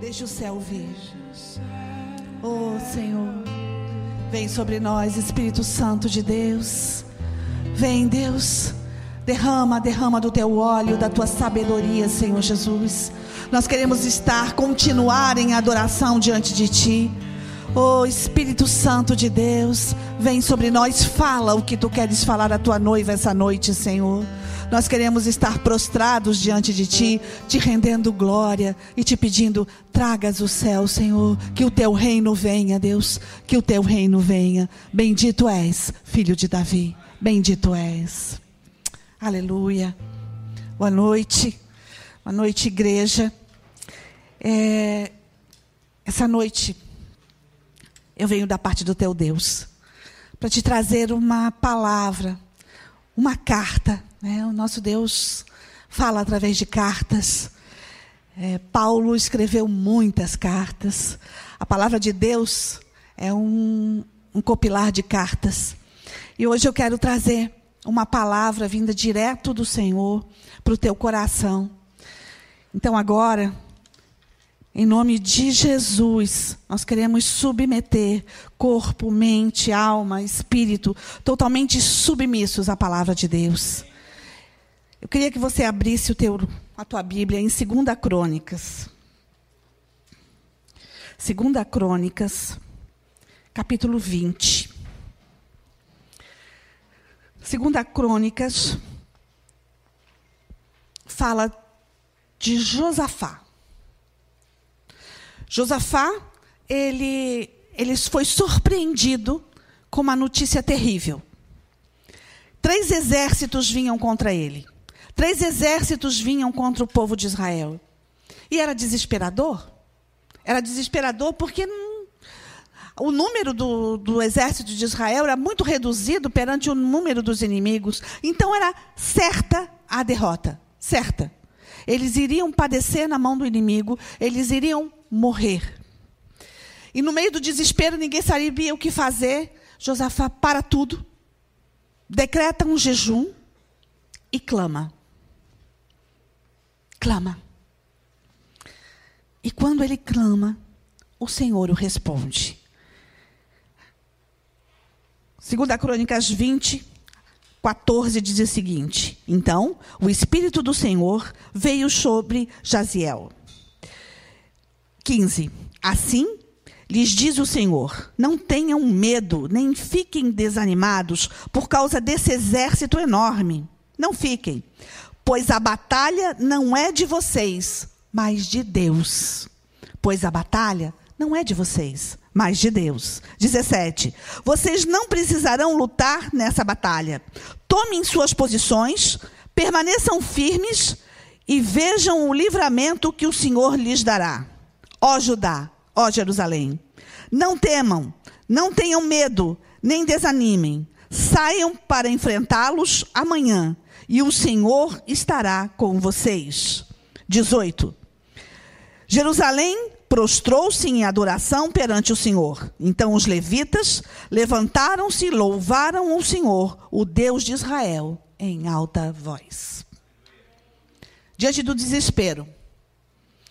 Deixa o céu vir. Oh, Senhor. Vem sobre nós, Espírito Santo de Deus. Vem, Deus. Derrama, derrama do teu óleo, da tua sabedoria, Senhor Jesus. Nós queremos estar, continuar em adoração diante de ti. Oh Espírito Santo de Deus, vem sobre nós, fala o que tu queres falar à tua noiva essa noite, Senhor. Nós queremos estar prostrados diante de Ti, te rendendo glória e te pedindo: tragas o céu, Senhor, que o Teu reino venha, Deus, que o Teu reino venha. Bendito és, filho de Davi, bendito és. Aleluia. Boa noite, boa noite, igreja. É, essa noite eu venho da parte do Teu Deus para te trazer uma palavra, uma carta né? O nosso Deus fala através de cartas. É, Paulo escreveu muitas cartas. A palavra de Deus é um, um copilar de cartas. E hoje eu quero trazer uma palavra vinda direto do Senhor para o teu coração. Então agora, em nome de Jesus, nós queremos submeter corpo, mente, alma, espírito, totalmente submissos à palavra de Deus. Eu queria que você abrisse teu, a tua Bíblia em 2 Crônicas. 2 Crônicas, capítulo 20. 2 Crônicas fala de Josafá. Josafá, ele, ele foi surpreendido com uma notícia terrível. Três exércitos vinham contra ele. Três exércitos vinham contra o povo de Israel. E era desesperador. Era desesperador porque o número do, do, exército de Israel era muito reduzido perante o número dos inimigos. Então era certa a derrota. Certa. Eles iriam padecer na mão do inimigo, eles iriam morrer. E no meio do desespero, ninguém sabia o que fazer. Josafá para tudo, decreta um jejum e clama clama. E quando ele clama, o Senhor o responde. Segunda Crônicas 20, 14 diz o seguinte: Então, o Espírito do Senhor veio sobre Jaziel. 15. Assim lhes diz o Senhor: Não tenham medo, nem fiquem desanimados por causa desse exército enorme. Não fiquem, Pois a batalha não é de vocês, mas de Deus. Pois a batalha não é de vocês, mas de Deus. 17. Vocês não precisarão lutar nessa batalha. Tomem suas posições, permaneçam firmes e vejam o livramento que o Senhor lhes dará. Ó Judá, ó Jerusalém, não temam, não tenham medo, nem desanimem. Saiam para enfrentá-los amanhã e o Senhor estará com vocês. 18. Jerusalém prostrou-se em adoração perante o Senhor. Então os levitas levantaram-se e louvaram o Senhor, o Deus de Israel, em alta voz. Diante do desespero,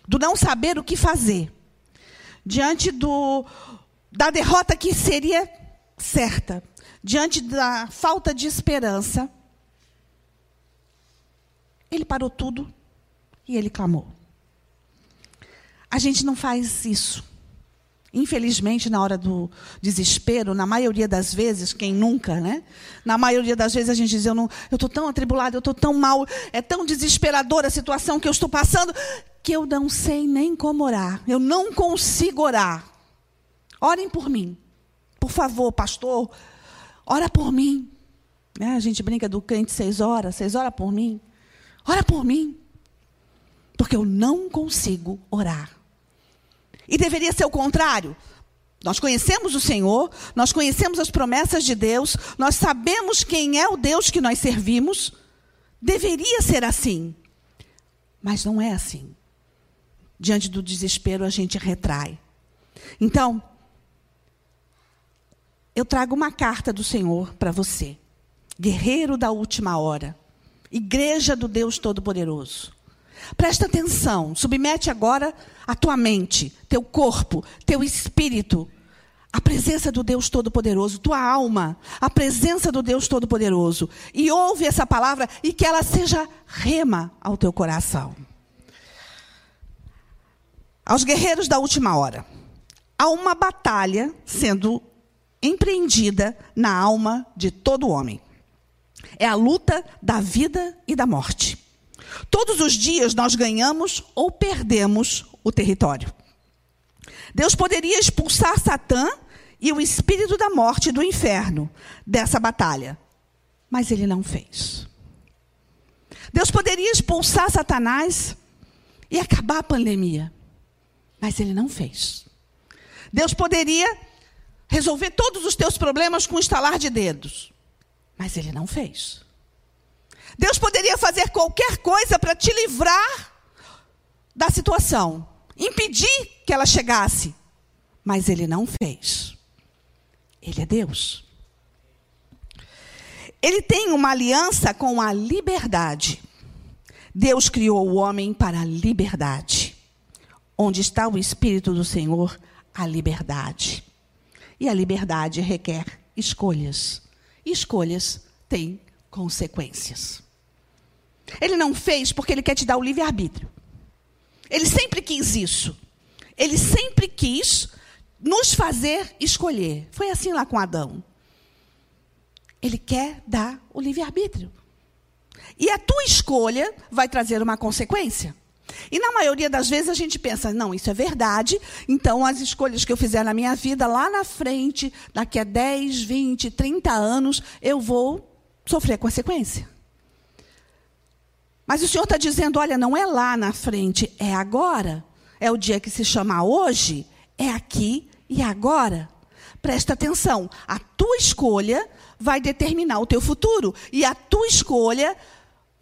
do não saber o que fazer, diante do, da derrota que seria certa, diante da falta de esperança, ele parou tudo e ele clamou. A gente não faz isso. Infelizmente, na hora do desespero, na maioria das vezes, quem nunca, né? Na maioria das vezes a gente diz: Eu estou tão atribulado, eu estou tão mal, é tão desesperadora a situação que eu estou passando, que eu não sei nem como orar. Eu não consigo orar. Orem por mim. Por favor, pastor, ora por mim. Né? A gente brinca do crente seis horas, seis horas por mim. Ora por mim. Porque eu não consigo orar. E deveria ser o contrário. Nós conhecemos o Senhor, nós conhecemos as promessas de Deus, nós sabemos quem é o Deus que nós servimos. Deveria ser assim. Mas não é assim. Diante do desespero, a gente retrai. Então, eu trago uma carta do Senhor para você, guerreiro da última hora. Igreja do Deus Todo-Poderoso. Presta atenção, submete agora a tua mente, teu corpo, teu espírito, a presença do Deus Todo-Poderoso, tua alma, a presença do Deus Todo-Poderoso. E ouve essa palavra e que ela seja rema ao teu coração. Aos guerreiros da última hora, há uma batalha sendo empreendida na alma de todo homem. É a luta da vida e da morte. Todos os dias nós ganhamos ou perdemos o território. Deus poderia expulsar Satã e o espírito da morte do inferno dessa batalha, mas ele não fez. Deus poderia expulsar Satanás e acabar a pandemia, mas ele não fez. Deus poderia resolver todos os teus problemas com um estalar de dedos, mas ele não fez. Deus poderia fazer qualquer coisa para te livrar da situação, impedir que ela chegasse, mas ele não fez. Ele é Deus. Ele tem uma aliança com a liberdade. Deus criou o homem para a liberdade. Onde está o Espírito do Senhor, a liberdade. E a liberdade requer escolhas. E escolhas têm consequências. Ele não fez porque ele quer te dar o livre-arbítrio. Ele sempre quis isso. Ele sempre quis nos fazer escolher. Foi assim lá com Adão. Ele quer dar o livre-arbítrio. E a tua escolha vai trazer uma consequência. E na maioria das vezes a gente pensa, não, isso é verdade, então as escolhas que eu fizer na minha vida, lá na frente, daqui a 10, 20, 30 anos, eu vou sofrer consequência. Mas o Senhor está dizendo: olha, não é lá na frente, é agora. É o dia que se chama hoje, é aqui e agora. Presta atenção, a tua escolha vai determinar o teu futuro. E a tua escolha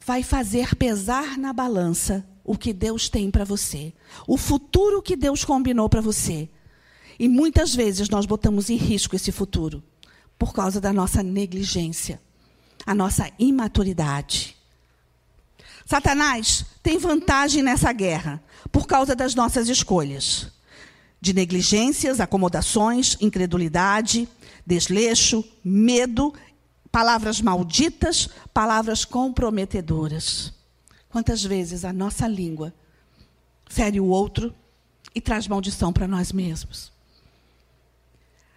vai fazer pesar na balança o que Deus tem para você, o futuro que Deus combinou para você. E muitas vezes nós botamos em risco esse futuro por causa da nossa negligência, a nossa imaturidade. Satanás tem vantagem nessa guerra por causa das nossas escolhas de negligências, acomodações, incredulidade, desleixo, medo, palavras malditas, palavras comprometedoras. Quantas vezes a nossa língua fere o outro e traz maldição para nós mesmos?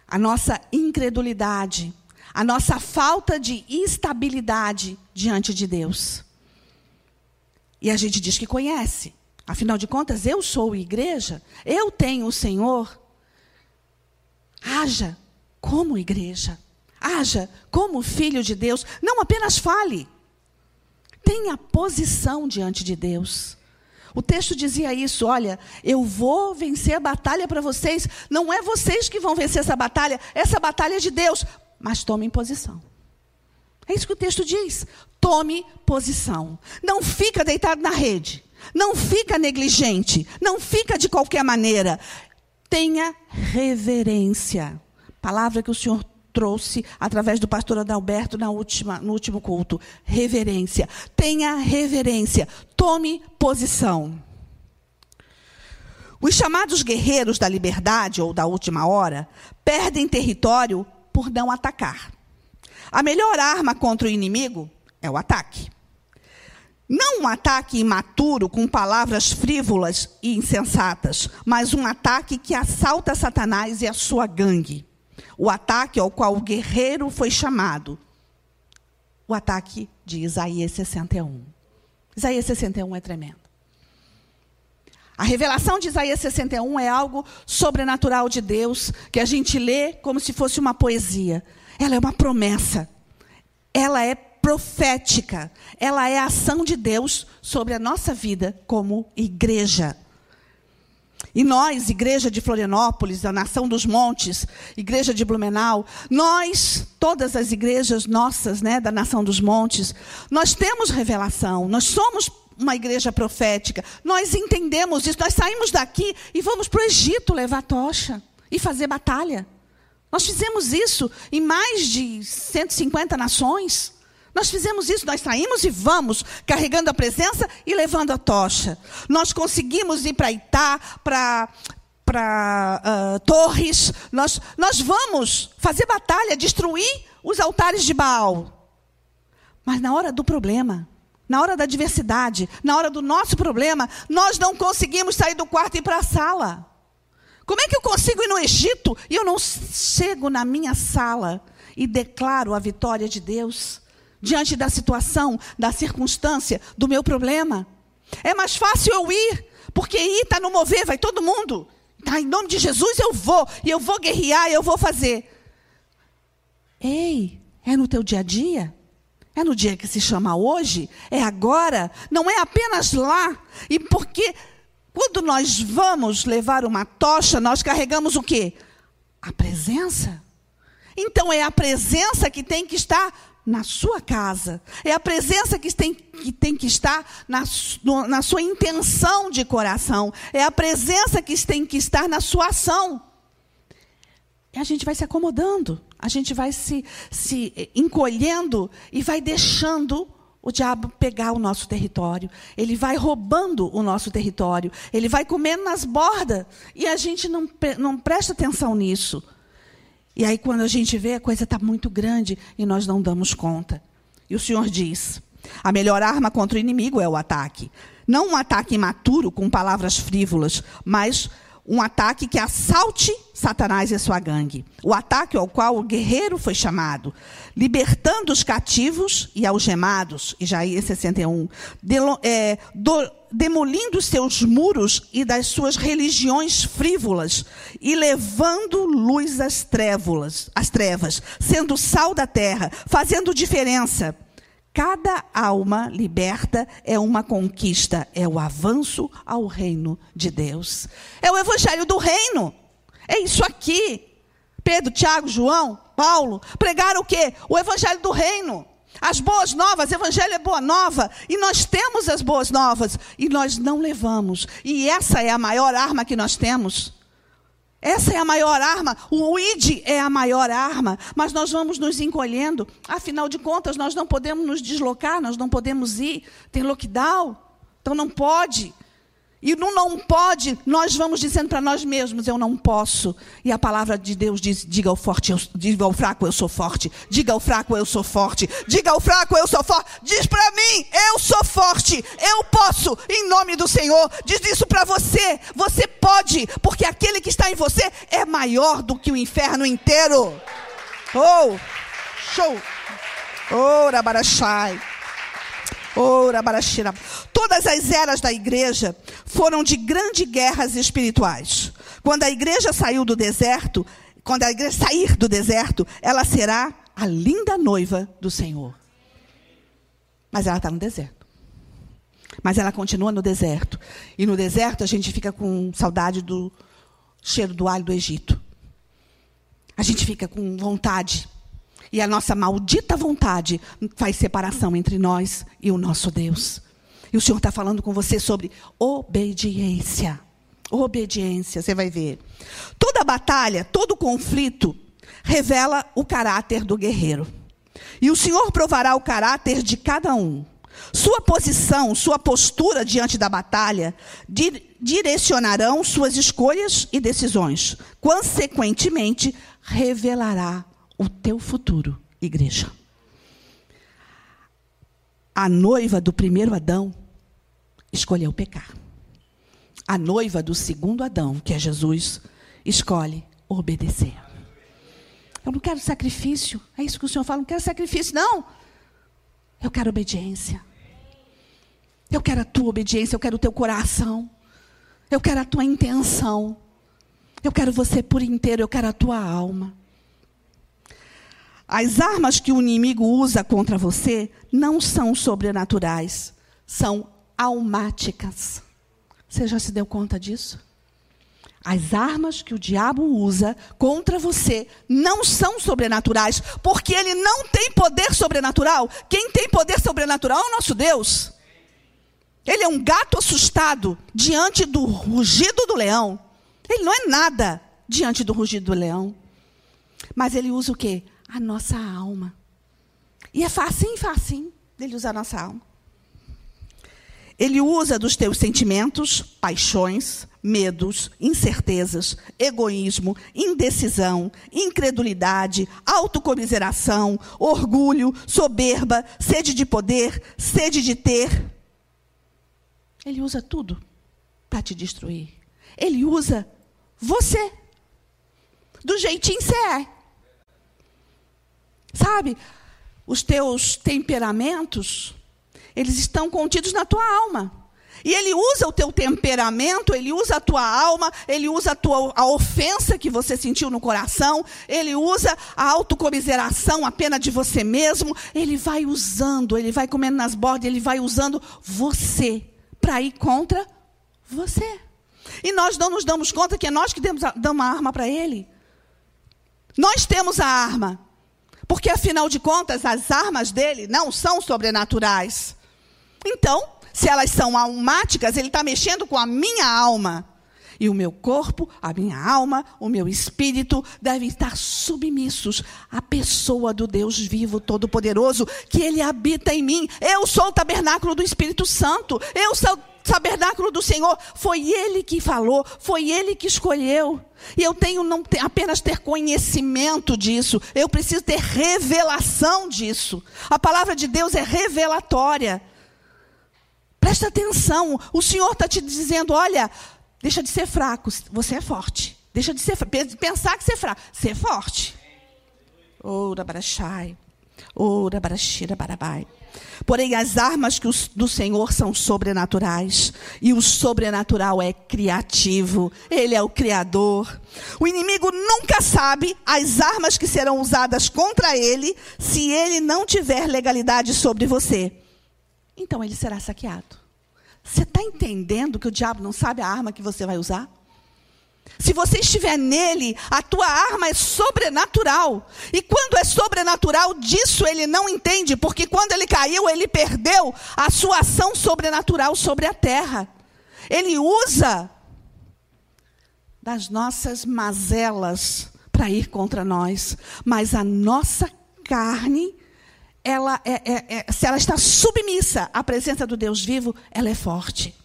A nossa incredulidade, a nossa falta de estabilidade diante de Deus e a gente diz que conhece. Afinal de contas, eu sou igreja, eu tenho o Senhor. Haja como igreja. Haja como filho de Deus. Não apenas fale. Tenha posição diante de Deus. O texto dizia isso: olha, eu vou vencer a batalha para vocês. Não é vocês que vão vencer essa batalha, essa batalha é de Deus. Mas tomem posição. É isso que o texto diz. Tome posição. Não fica deitado na rede. Não fica negligente. Não fica de qualquer maneira. Tenha reverência. Palavra que o Senhor trouxe através do pastor Adalberto na última, no último culto. Reverência. Tenha reverência. Tome posição. Os chamados guerreiros da liberdade ou da última hora perdem território por não atacar. A melhor arma contra o inimigo é o ataque. Não um ataque imaturo com palavras frívolas e insensatas, mas um ataque que assalta Satanás e a sua gangue. O ataque ao qual o guerreiro foi chamado. O ataque de Isaías 61. Isaías 61 é tremendo. A revelação de Isaías 61 é algo sobrenatural de Deus, que a gente lê como se fosse uma poesia. Ela é uma promessa. Ela é profética. Ela é a ação de Deus sobre a nossa vida como igreja. E nós, igreja de Florianópolis, a Nação dos Montes, igreja de Blumenau, nós, todas as igrejas nossas, né, da Nação dos Montes, nós temos revelação, nós somos uma igreja profética, nós entendemos isso, nós saímos daqui e vamos para o Egito levar tocha e fazer batalha. Nós fizemos isso em mais de 150 nações. Nós fizemos isso, nós saímos e vamos, carregando a presença e levando a tocha. Nós conseguimos ir para Itá, para para uh, Torres. Nós, nós vamos fazer batalha, destruir os altares de Baal. Mas na hora do problema, na hora da adversidade, na hora do nosso problema, nós não conseguimos sair do quarto e ir para a sala. Como é que eu consigo ir no Egito e eu não chego na minha sala e declaro a vitória de Deus diante da situação, da circunstância, do meu problema? É mais fácil eu ir, porque ir está no mover, vai todo mundo. Tá, em nome de Jesus eu vou, e eu vou guerrear, eu vou fazer. Ei, é no teu dia a dia? É no dia que se chama hoje? É agora? Não é apenas lá. E porque quando nós vamos levar uma tocha, nós carregamos o quê? A presença. Então é a presença que tem que estar na sua casa. É a presença que tem que, tem que estar na, na sua intenção de coração. É a presença que tem que estar na sua ação. A gente vai se acomodando a gente vai se, se encolhendo e vai deixando o diabo pegar o nosso território. Ele vai roubando o nosso território. Ele vai comendo nas bordas. E a gente não, não presta atenção nisso. E aí, quando a gente vê, a coisa está muito grande e nós não damos conta. E o Senhor diz: a melhor arma contra o inimigo é o ataque. Não um ataque imaturo com palavras frívolas, mas um ataque que assalte Satanás e a sua gangue. O ataque ao qual o guerreiro foi chamado, libertando os cativos e algemados, Isaías 61, de, é, do, demolindo seus muros e das suas religiões frívolas e levando luz às trevas, às trevas, sendo sal da terra, fazendo diferença Cada alma liberta é uma conquista, é o avanço ao reino de Deus. É o evangelho do reino. É isso aqui. Pedro, Tiago, João, Paulo pregaram o quê? O evangelho do reino. As boas novas, evangelho é boa nova, e nós temos as boas novas, e nós não levamos. E essa é a maior arma que nós temos. Essa é a maior arma. O ID é a maior arma. Mas nós vamos nos encolhendo. Afinal de contas, nós não podemos nos deslocar, nós não podemos ir. Tem lockdown. Então não pode. E no não pode, nós vamos dizendo para nós mesmos, eu não posso. E a palavra de Deus diz: diga ao forte, eu, diga ao fraco, eu sou forte. Diga ao fraco, eu sou forte. Diga ao fraco, eu sou forte. Diz para mim, eu sou forte. Eu posso, em nome do Senhor. Diz isso para você. Você pode, porque aquele que está em você é maior do que o inferno inteiro. Oh, show. Oh, Rabarachai. Ora, Barashira. Todas as eras da igreja foram de grandes guerras espirituais. Quando a igreja saiu do deserto, quando a igreja sair do deserto, ela será a linda noiva do Senhor. Mas ela está no deserto. Mas ela continua no deserto. E no deserto a gente fica com saudade do cheiro do alho do Egito. A gente fica com vontade e a nossa maldita vontade faz separação entre nós e o nosso Deus. E o Senhor está falando com você sobre obediência. Obediência, você vai ver. Toda batalha, todo conflito revela o caráter do guerreiro. E o Senhor provará o caráter de cada um. Sua posição, sua postura diante da batalha direcionarão suas escolhas e decisões. Consequentemente, revelará o teu futuro, igreja. A noiva do primeiro Adão escolheu pecar. A noiva do segundo Adão, que é Jesus, escolhe obedecer. Eu não quero sacrifício. É isso que o Senhor fala. Não quero sacrifício, não. Eu quero obediência. Eu quero a tua obediência. Eu quero o teu coração. Eu quero a tua intenção. Eu quero você por inteiro. Eu quero a tua alma. As armas que o inimigo usa contra você não são sobrenaturais, são almáticas. Você já se deu conta disso? As armas que o diabo usa contra você não são sobrenaturais, porque ele não tem poder sobrenatural. Quem tem poder sobrenatural é o nosso Deus. Ele é um gato assustado diante do rugido do leão. Ele não é nada diante do rugido do leão. Mas ele usa o quê? a nossa alma. E é fácil, fácil dele usar nossa alma. Ele usa dos teus sentimentos, paixões, medos, incertezas, egoísmo, indecisão, incredulidade, autocomiseração, orgulho, soberba, sede de poder, sede de ter. Ele usa tudo para te destruir. Ele usa você. Do jeitinho que você é. Sabe? Os teus temperamentos eles estão contidos na tua alma. E ele usa o teu temperamento, ele usa a tua alma, ele usa a, tua, a ofensa que você sentiu no coração, ele usa a autocomiseração, a pena de você mesmo. Ele vai usando, ele vai comendo nas bordas, ele vai usando você para ir contra você. E nós não nos damos conta que é nós que damos a, damos a arma para ele. Nós temos a arma. Porque, afinal de contas, as armas dele não são sobrenaturais. Então, se elas são almáticas, ele está mexendo com a minha alma. E o meu corpo, a minha alma, o meu espírito devem estar submissos à pessoa do Deus vivo, todo-poderoso, que ele habita em mim. Eu sou o tabernáculo do Espírito Santo. Eu sou o tabernáculo do Senhor. Foi ele que falou, foi ele que escolheu. E eu tenho não apenas ter conhecimento disso, eu preciso ter revelação disso. A palavra de Deus é revelatória. Presta atenção, o Senhor está te dizendo: olha, deixa de ser fraco, você é forte. Deixa de ser pensar que você é fraco, é forte. Ora barachai, ora barachira barabai. Porém, as armas que os, do Senhor são sobrenaturais. E o sobrenatural é criativo. Ele é o Criador. O inimigo nunca sabe as armas que serão usadas contra ele se ele não tiver legalidade sobre você então ele será saqueado. Você está entendendo que o diabo não sabe a arma que você vai usar? Se você estiver nele, a tua arma é sobrenatural. E quando é sobrenatural, disso ele não entende, porque quando ele caiu, ele perdeu a sua ação sobrenatural sobre a terra. Ele usa das nossas mazelas para ir contra nós, mas a nossa carne ela é, é, é, se ela está submissa à presença do Deus vivo, ela é forte.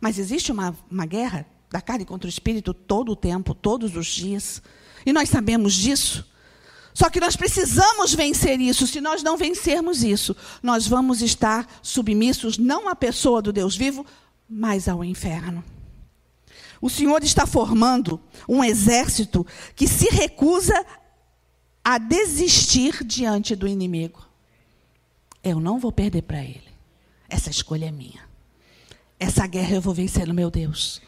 Mas existe uma, uma guerra da carne contra o espírito todo o tempo, todos os dias. E nós sabemos disso. Só que nós precisamos vencer isso. Se nós não vencermos isso, nós vamos estar submissos não à pessoa do Deus vivo, mas ao inferno. O Senhor está formando um exército que se recusa a desistir diante do inimigo. Eu não vou perder para ele. Essa escolha é minha. Essa guerra eu vou vencer no meu Deus.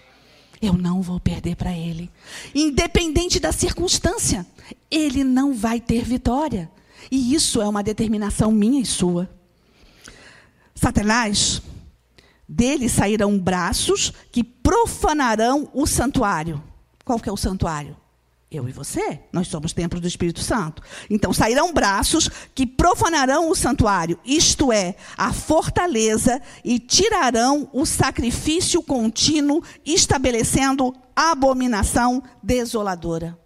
Eu não vou perder para ele. Independente da circunstância, ele não vai ter vitória. E isso é uma determinação minha e sua. Satanás, dele sairão braços que profanarão o santuário. Qual que é o santuário? Eu e você, nós somos templo do Espírito Santo. Então sairão braços que profanarão o santuário, isto é, a fortaleza, e tirarão o sacrifício contínuo, estabelecendo abominação desoladora.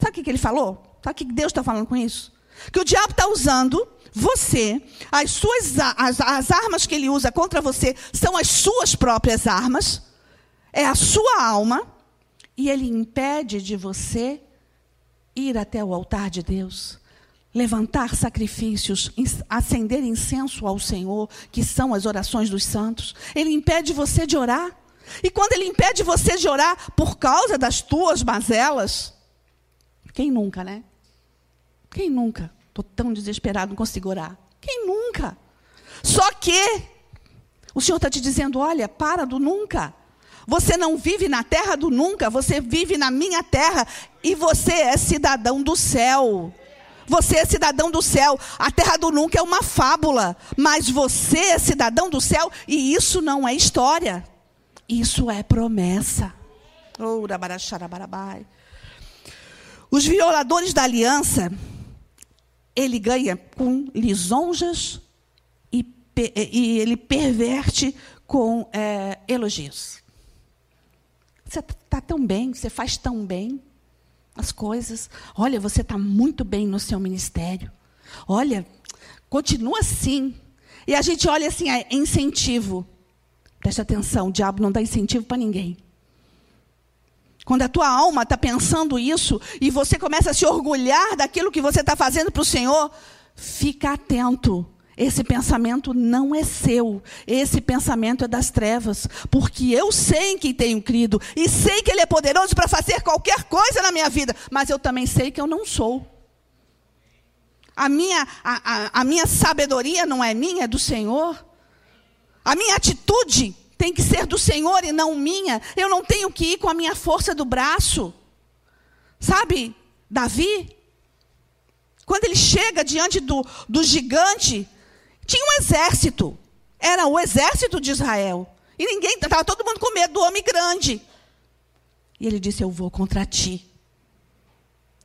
Sabe o que ele falou? Sabe o que Deus está falando com isso? Que o diabo está usando você, as suas as, as armas que ele usa contra você são as suas próprias armas, é a sua alma e ele impede de você ir até o altar de Deus, levantar sacrifícios, acender incenso ao Senhor, que são as orações dos santos. Ele impede você de orar. E quando ele impede você de orar por causa das tuas mazelas, quem nunca, né? Quem nunca? Estou tão desesperado, não consigo orar. Quem nunca? Só que o Senhor está te dizendo: olha, para do nunca. Você não vive na terra do nunca, você vive na minha terra e você é cidadão do céu. Você é cidadão do céu. A terra do nunca é uma fábula, mas você é cidadão do céu e isso não é história. Isso é promessa. Os violadores da aliança, ele ganha com lisonjas e, e ele perverte com é, elogios. Você está tão bem, você faz tão bem as coisas. Olha, você está muito bem no seu ministério. Olha, continua assim. E a gente olha assim, é incentivo. Preste atenção, o diabo não dá incentivo para ninguém. Quando a tua alma está pensando isso e você começa a se orgulhar daquilo que você está fazendo para o Senhor, fica atento. Esse pensamento não é seu. Esse pensamento é das trevas. Porque eu sei em quem tenho crido. E sei que Ele é poderoso para fazer qualquer coisa na minha vida. Mas eu também sei que eu não sou. A minha, a, a, a minha sabedoria não é minha, é do Senhor. A minha atitude tem que ser do Senhor e não minha. Eu não tenho que ir com a minha força do braço. Sabe, Davi, quando ele chega diante do, do gigante, tinha um exército. Era o exército de Israel. E ninguém, estava todo mundo com medo do homem grande. E ele disse: Eu vou contra ti.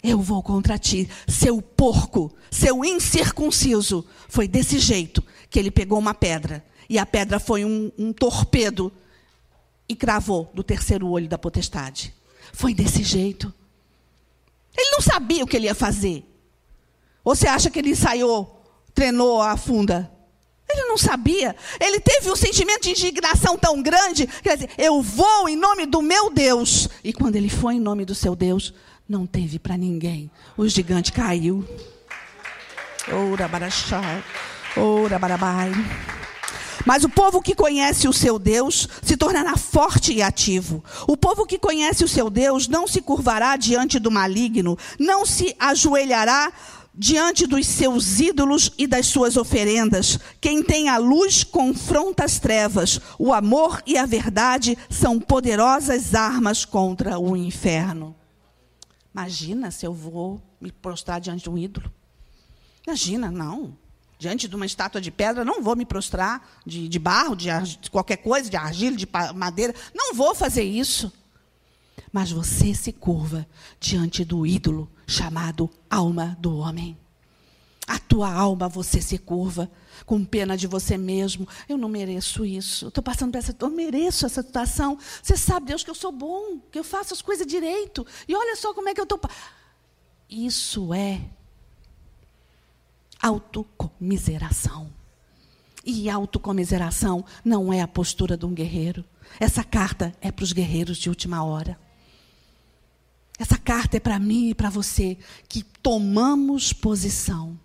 Eu vou contra ti, seu porco, seu incircunciso. Foi desse jeito que ele pegou uma pedra. E a pedra foi um, um torpedo e cravou do terceiro olho da potestade. Foi desse jeito. Ele não sabia o que ele ia fazer. Ou você acha que ele ensaiou, treinou a funda? Ele não sabia. Ele teve um sentimento de indignação tão grande. Quer dizer, eu vou em nome do meu Deus. E quando ele foi em nome do seu Deus, não teve para ninguém. O gigante caiu. Ora barachai. Ora barabai. Mas o povo que conhece o seu Deus se tornará forte e ativo. O povo que conhece o seu Deus não se curvará diante do maligno, não se ajoelhará diante dos seus ídolos e das suas oferendas. Quem tem a luz confronta as trevas. O amor e a verdade são poderosas armas contra o inferno. Imagina se eu vou me prostrar diante de um ídolo. Imagina, não. Diante de uma estátua de pedra, não vou me prostrar de, de barro, de, de qualquer coisa, de argila, de madeira. Não vou fazer isso. Mas você se curva diante do ídolo chamado alma do homem. A tua alma você se curva com pena de você mesmo. Eu não mereço isso. Estou passando por essa. Eu mereço essa situação. Você sabe, Deus, que eu sou bom, que eu faço as coisas direito. E olha só como é que eu estou. Isso é autocomiseração. E autocomiseração não é a postura de um guerreiro. Essa carta é para os guerreiros de última hora. Essa carta é para mim e para você que tomamos posição.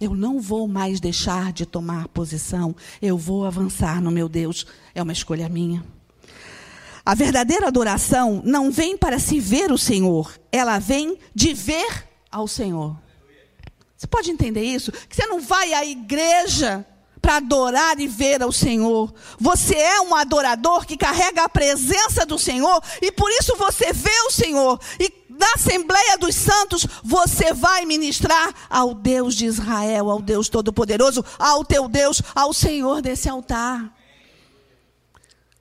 Eu não vou mais deixar de tomar posição, eu vou avançar no meu Deus. É uma escolha minha. A verdadeira adoração não vem para se ver o Senhor, ela vem de ver ao Senhor. Você pode entender isso? Que você não vai à igreja para adorar e ver ao Senhor. Você é um adorador que carrega a presença do Senhor e por isso você vê o Senhor. E na Assembleia dos Santos você vai ministrar ao Deus de Israel, ao Deus Todo-Poderoso, ao teu Deus, ao Senhor desse altar.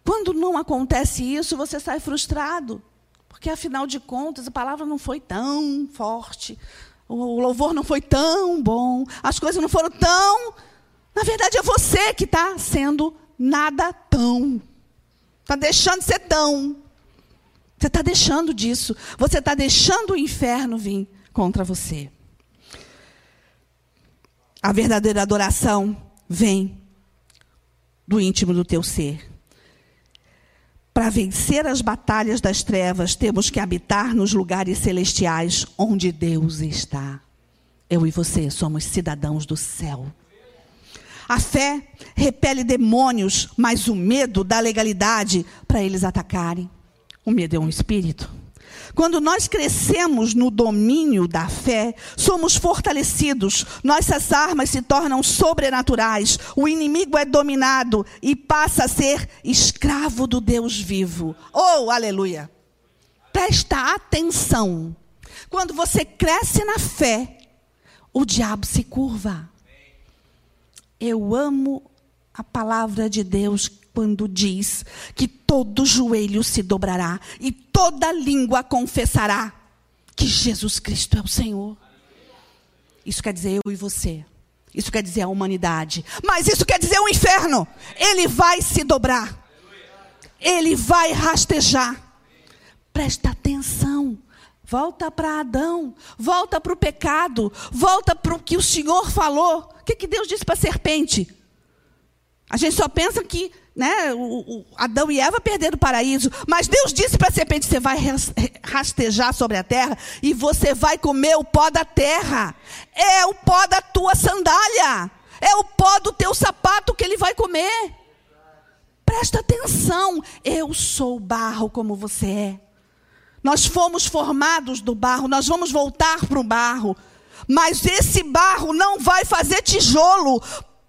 Quando não acontece isso, você sai frustrado. Porque afinal de contas, a palavra não foi tão forte, o louvor não foi tão bom, as coisas não foram tão na verdade, é você que está sendo nada tão. Está deixando de ser tão. Você está deixando disso. Você está deixando o inferno vir contra você. A verdadeira adoração vem do íntimo do teu ser. Para vencer as batalhas das trevas, temos que habitar nos lugares celestiais onde Deus está. Eu e você somos cidadãos do céu. A fé repele demônios, mas o medo dá legalidade para eles atacarem. O medo é um espírito. Quando nós crescemos no domínio da fé, somos fortalecidos, nossas armas se tornam sobrenaturais, o inimigo é dominado e passa a ser escravo do Deus vivo. Oh, aleluia! Presta atenção. Quando você cresce na fé, o diabo se curva. Eu amo a palavra de Deus quando diz que todo joelho se dobrará e toda língua confessará que Jesus Cristo é o Senhor. Isso quer dizer eu e você. Isso quer dizer a humanidade. Mas isso quer dizer o inferno. Ele vai se dobrar. Ele vai rastejar. Presta atenção. Volta para Adão, volta para o pecado, volta para o que o Senhor falou. O que, que Deus disse para a serpente? A gente só pensa que né, o, o Adão e Eva perderam o paraíso, mas Deus disse para a serpente: você vai rastejar sobre a terra e você vai comer o pó da terra. É o pó da tua sandália, é o pó do teu sapato que ele vai comer. Presta atenção, eu sou barro como você é. Nós fomos formados do barro, nós vamos voltar para o barro. Mas esse barro não vai fazer tijolo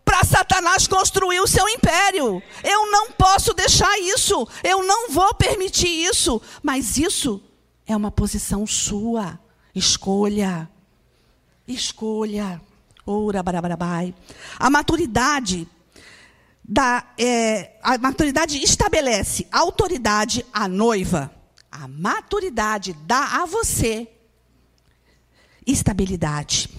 para Satanás construir o seu império. Eu não posso deixar isso. Eu não vou permitir isso. Mas isso é uma posição sua. Escolha. Escolha. Ora, barabarabai. A maturidade da, é, a maturidade estabelece autoridade à noiva. A maturidade dá a você estabilidade.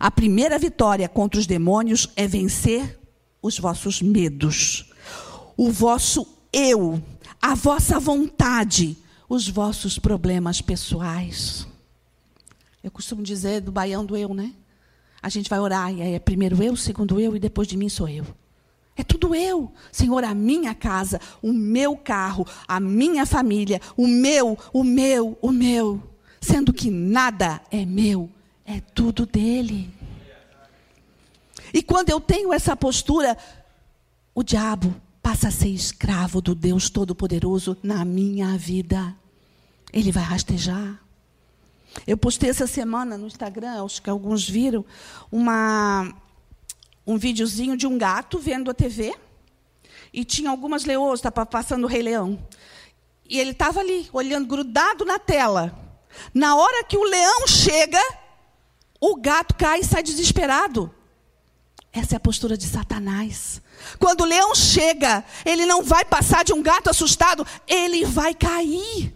A primeira vitória contra os demônios é vencer os vossos medos, o vosso eu, a vossa vontade, os vossos problemas pessoais. Eu costumo dizer do baião do eu, né? A gente vai orar e aí é primeiro eu, segundo eu e depois de mim sou eu. É tudo eu. Senhor, a minha casa, o meu carro, a minha família, o meu, o meu, o meu. Sendo que nada é meu, é tudo dele. E quando eu tenho essa postura, o diabo passa a ser escravo do Deus Todo-Poderoso na minha vida. Ele vai rastejar. Eu postei essa semana no Instagram, acho que alguns viram, uma um videozinho de um gato vendo a TV e tinha algumas leoas, estava passando o Rei Leão. E ele estava ali, olhando, grudado na tela. Na hora que o leão chega, o gato cai e sai desesperado. Essa é a postura de Satanás. Quando o leão chega, ele não vai passar de um gato assustado, ele vai cair.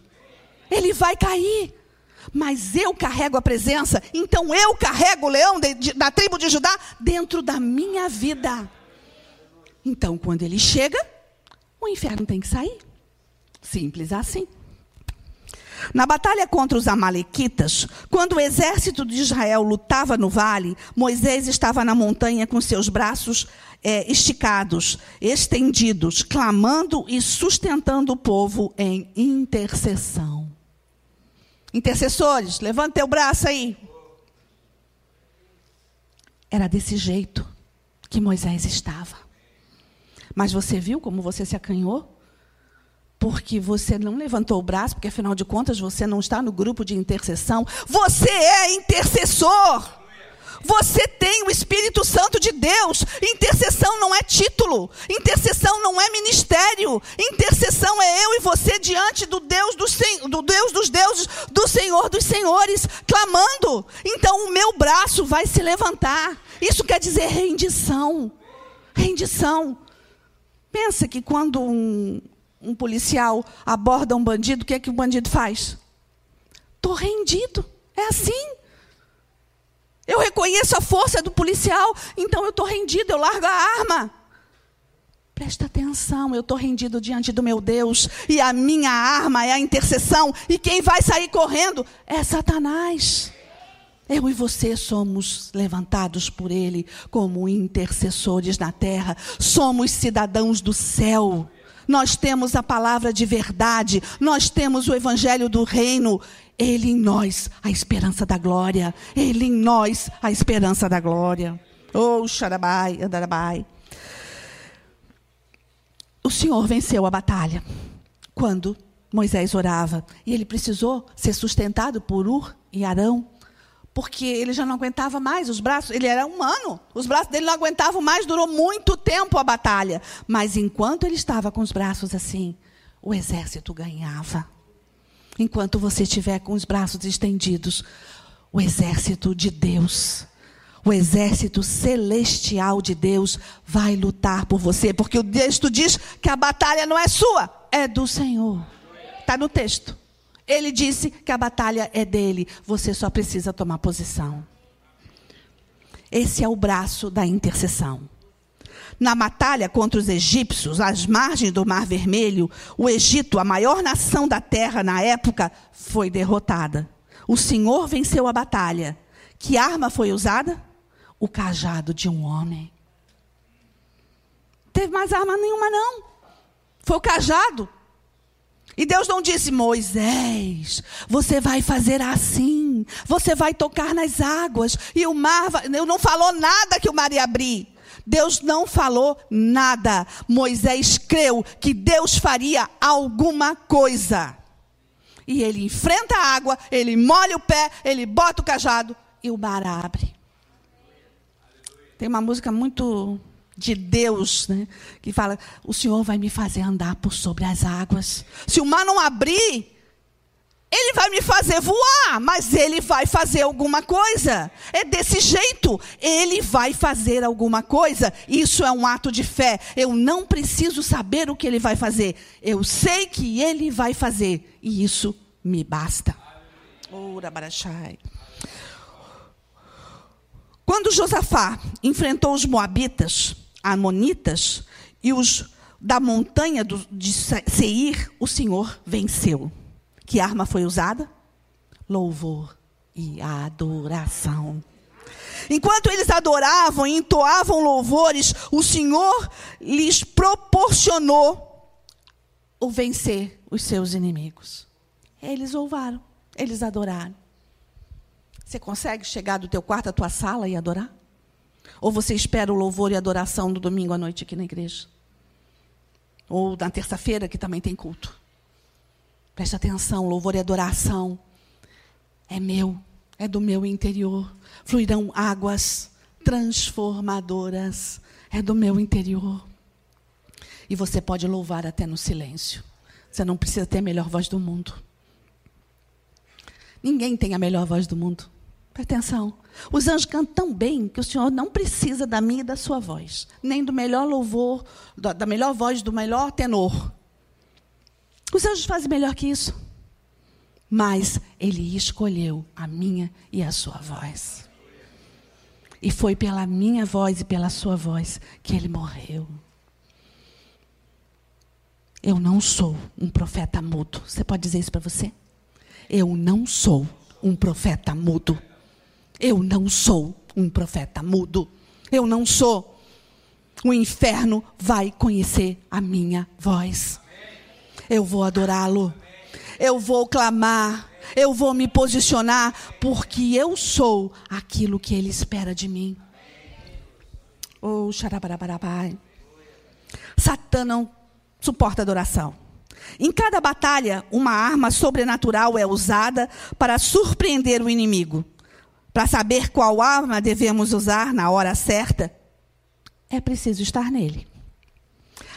Ele vai cair mas eu carrego a presença, então eu carrego o leão de, de, da tribo de Judá dentro da minha vida. Então, quando ele chega, o inferno tem que sair. Simples assim. Na batalha contra os Amalequitas, quando o exército de Israel lutava no vale, Moisés estava na montanha com seus braços é, esticados, estendidos, clamando e sustentando o povo em intercessão. Intercessores, levanta teu braço aí. Era desse jeito que Moisés estava. Mas você viu como você se acanhou? Porque você não levantou o braço, porque afinal de contas você não está no grupo de intercessão. Você é intercessor. Você tem o Espírito Santo de Deus. Intercessão não é título. Intercessão não é ministério. Intercessão é eu e você diante do Deus dos, do Deus dos deuses, do Senhor dos senhores, clamando. Então o meu braço vai se levantar. Isso quer dizer rendição. Rendição. Pensa que quando um, um policial aborda um bandido, o que é que o bandido faz? Estou rendido. É assim. Eu reconheço a força do policial, então eu estou rendido, eu largo a arma. Presta atenção, eu estou rendido diante do meu Deus, e a minha arma é a intercessão, e quem vai sair correndo é Satanás. Eu e você somos levantados por Ele como intercessores na terra, somos cidadãos do céu. Nós temos a palavra de verdade, nós temos o evangelho do reino, ele em nós, a esperança da glória. Ele em nós, a esperança da glória. Oh, xarabai, andarabai. O Senhor venceu a batalha quando Moisés orava. E ele precisou ser sustentado por Ur e Arão, porque ele já não aguentava mais os braços. Ele era humano, os braços dele não aguentavam mais. Durou muito tempo a batalha. Mas enquanto ele estava com os braços assim, o exército ganhava enquanto você estiver com os braços estendidos, o exército de Deus, o exército celestial de Deus vai lutar por você, porque o texto diz que a batalha não é sua, é do Senhor. Está no texto. Ele disse que a batalha é dele, você só precisa tomar posição. Esse é o braço da intercessão. Na batalha contra os egípcios, às margens do Mar Vermelho, o Egito, a maior nação da terra na época, foi derrotada. O Senhor venceu a batalha. Que arma foi usada? O cajado de um homem. Teve mais arma nenhuma, não. Foi o cajado. E Deus não disse, Moisés, você vai fazer assim, você vai tocar nas águas, e o mar, vai... eu não falou nada que o mar ia abrir. Deus não falou nada. Moisés creu que Deus faria alguma coisa. E ele enfrenta a água, ele molha o pé, ele bota o cajado e o mar abre. Tem uma música muito de Deus, né? que fala: o Senhor vai me fazer andar por sobre as águas. Se o mar não abrir, ele vai me fazer voar, mas ele vai fazer alguma coisa. É desse jeito. Ele vai fazer alguma coisa. Isso é um ato de fé. Eu não preciso saber o que ele vai fazer. Eu sei que ele vai fazer. E isso me basta. Ora, Barachai. Quando Josafá enfrentou os moabitas, amonitas e os da montanha de Seir, o Senhor venceu. Que arma foi usada? Louvor e adoração. Enquanto eles adoravam e entoavam louvores, o Senhor lhes proporcionou o vencer os seus inimigos. Eles louvaram, eles adoraram. Você consegue chegar do teu quarto à tua sala e adorar? Ou você espera o louvor e adoração do domingo à noite aqui na igreja? Ou na terça-feira, que também tem culto? Preste atenção, louvor e adoração é meu, é do meu interior. Fluirão águas transformadoras, é do meu interior. E você pode louvar até no silêncio. Você não precisa ter a melhor voz do mundo. Ninguém tem a melhor voz do mundo. Preste atenção. Os anjos cantam tão bem que o Senhor não precisa da minha e da sua voz, nem do melhor louvor, da melhor voz, do melhor tenor. Os anjos fazem melhor que isso. Mas ele escolheu a minha e a sua voz. E foi pela minha voz e pela sua voz que ele morreu. Eu não sou um profeta mudo. Você pode dizer isso para você? Eu não sou um profeta mudo. Eu não sou um profeta mudo. Eu não sou. O inferno vai conhecer a minha voz. Eu vou adorá-lo. Eu vou clamar. Eu vou me posicionar. Porque eu sou aquilo que ele espera de mim. Oh, xarabarabai. Satã não suporta adoração. Em cada batalha, uma arma sobrenatural é usada para surpreender o inimigo. Para saber qual arma devemos usar na hora certa, é preciso estar nele.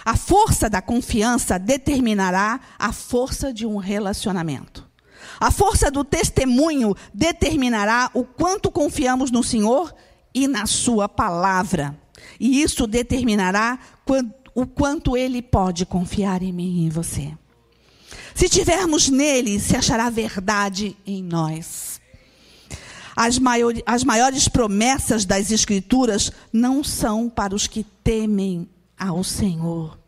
A força da confiança determinará a força de um relacionamento. A força do testemunho determinará o quanto confiamos no Senhor e na Sua palavra. E isso determinará o quanto Ele pode confiar em mim e em você. Se tivermos nele, se achará verdade em nós. As, maiores, as maiores promessas das Escrituras não são para os que temem ao Senhor.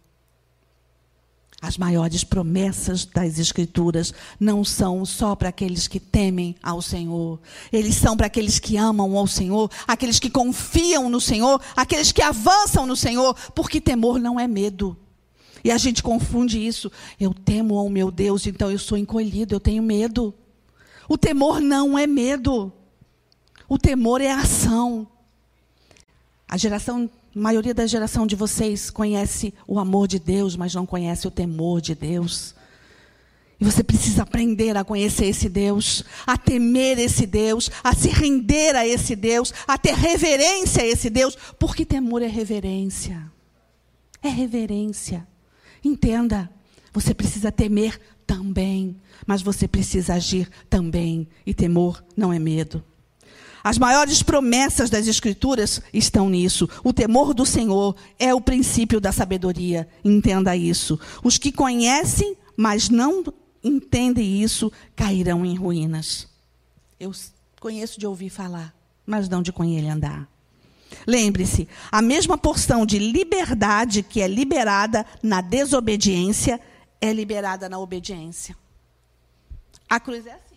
As maiores promessas das Escrituras não são só para aqueles que temem ao Senhor. Eles são para aqueles que amam ao Senhor, aqueles que confiam no Senhor, aqueles que avançam no Senhor, porque temor não é medo. E a gente confunde isso. Eu temo ao meu Deus, então eu sou encolhido, eu tenho medo. O temor não é medo. O temor é ação. A geração, a maioria da geração de vocês conhece o amor de Deus, mas não conhece o temor de Deus. E você precisa aprender a conhecer esse Deus, a temer esse Deus, a se render a esse Deus, a ter reverência a esse Deus, porque temor é reverência. É reverência. Entenda, você precisa temer também, mas você precisa agir também. E temor não é medo. As maiores promessas das Escrituras estão nisso. O temor do Senhor é o princípio da sabedoria. Entenda isso. Os que conhecem, mas não entendem isso, cairão em ruínas. Eu conheço de ouvir falar, mas não de com ele andar. Lembre-se, a mesma porção de liberdade que é liberada na desobediência é liberada na obediência. A cruz é assim.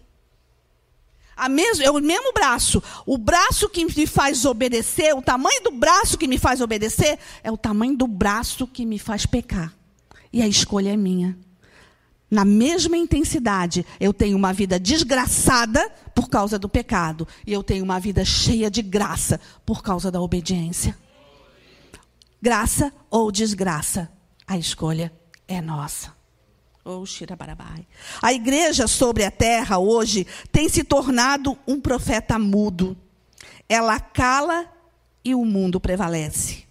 A mesmo, é o mesmo braço. O braço que me faz obedecer, o tamanho do braço que me faz obedecer, é o tamanho do braço que me faz pecar. E a escolha é minha. Na mesma intensidade, eu tenho uma vida desgraçada por causa do pecado. E eu tenho uma vida cheia de graça por causa da obediência. Graça ou desgraça, a escolha é nossa. Shirabarabai. A igreja sobre a terra hoje tem se tornado um profeta mudo. Ela cala e o mundo prevalece.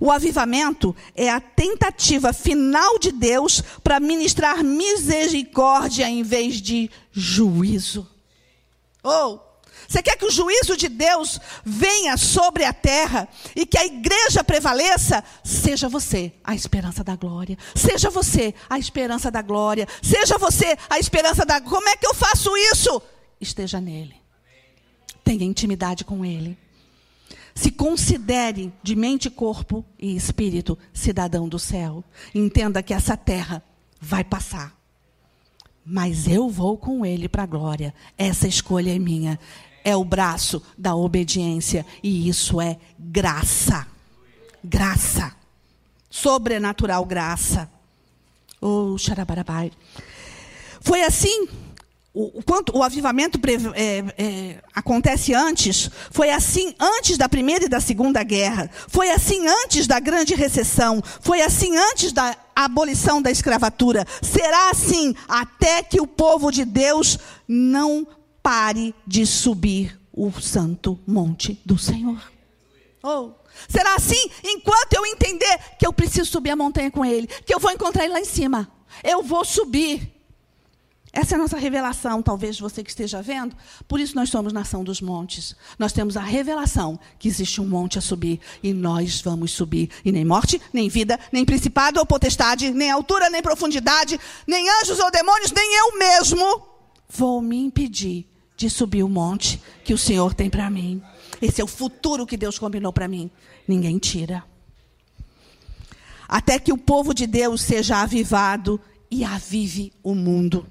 O avivamento é a tentativa final de Deus para ministrar misericórdia em vez de juízo. Ou, oh, você quer que o juízo de Deus venha sobre a terra e que a igreja prevaleça? Seja você a esperança da glória. Seja você a esperança da glória. Seja você a esperança da. Como é que eu faço isso? Esteja nele. Tenha intimidade com ele. Se considere de mente, corpo e espírito cidadão do céu. Entenda que essa terra vai passar. Mas eu vou com ele para a glória. Essa escolha é minha é o braço da obediência. E isso é graça. Graça. Sobrenatural graça. Oh, xarabarabai. Foi assim. O, quanto o avivamento é, é, acontece antes, foi assim antes da primeira e da segunda guerra, foi assim antes da grande recessão, foi assim antes da abolição da escravatura, será assim até que o povo de Deus não pare de subir o santo monte do Senhor. Oh, será assim enquanto eu entender que eu preciso subir a montanha com Ele, que eu vou encontrar Ele lá em cima. Eu vou subir. Essa é a nossa revelação, talvez você que esteja vendo. Por isso nós somos nação dos montes. Nós temos a revelação que existe um monte a subir e nós vamos subir. E nem morte, nem vida, nem principado ou potestade, nem altura, nem profundidade, nem anjos ou demônios, nem eu mesmo vou me impedir de subir o monte que o Senhor tem para mim. Esse é o futuro que Deus combinou para mim. Ninguém tira. Até que o povo de Deus seja avivado e avive o mundo.